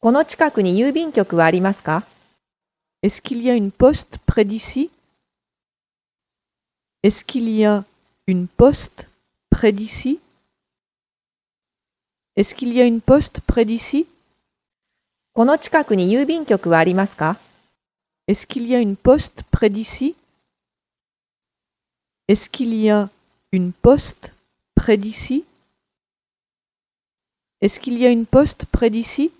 この近くに郵便局はありますか？Est-ce qu'il y a une poste près d'ici? Est-ce qu'il y a une poste près d'ici? Est-ce qu'il y a une poste près d'ici? この近くに郵便局はありますか？Est-ce qu'il y a une poste près d'ici? Est-ce qu'il y a une poste près d'ici? Est-ce qu'il y a une poste près d'ici?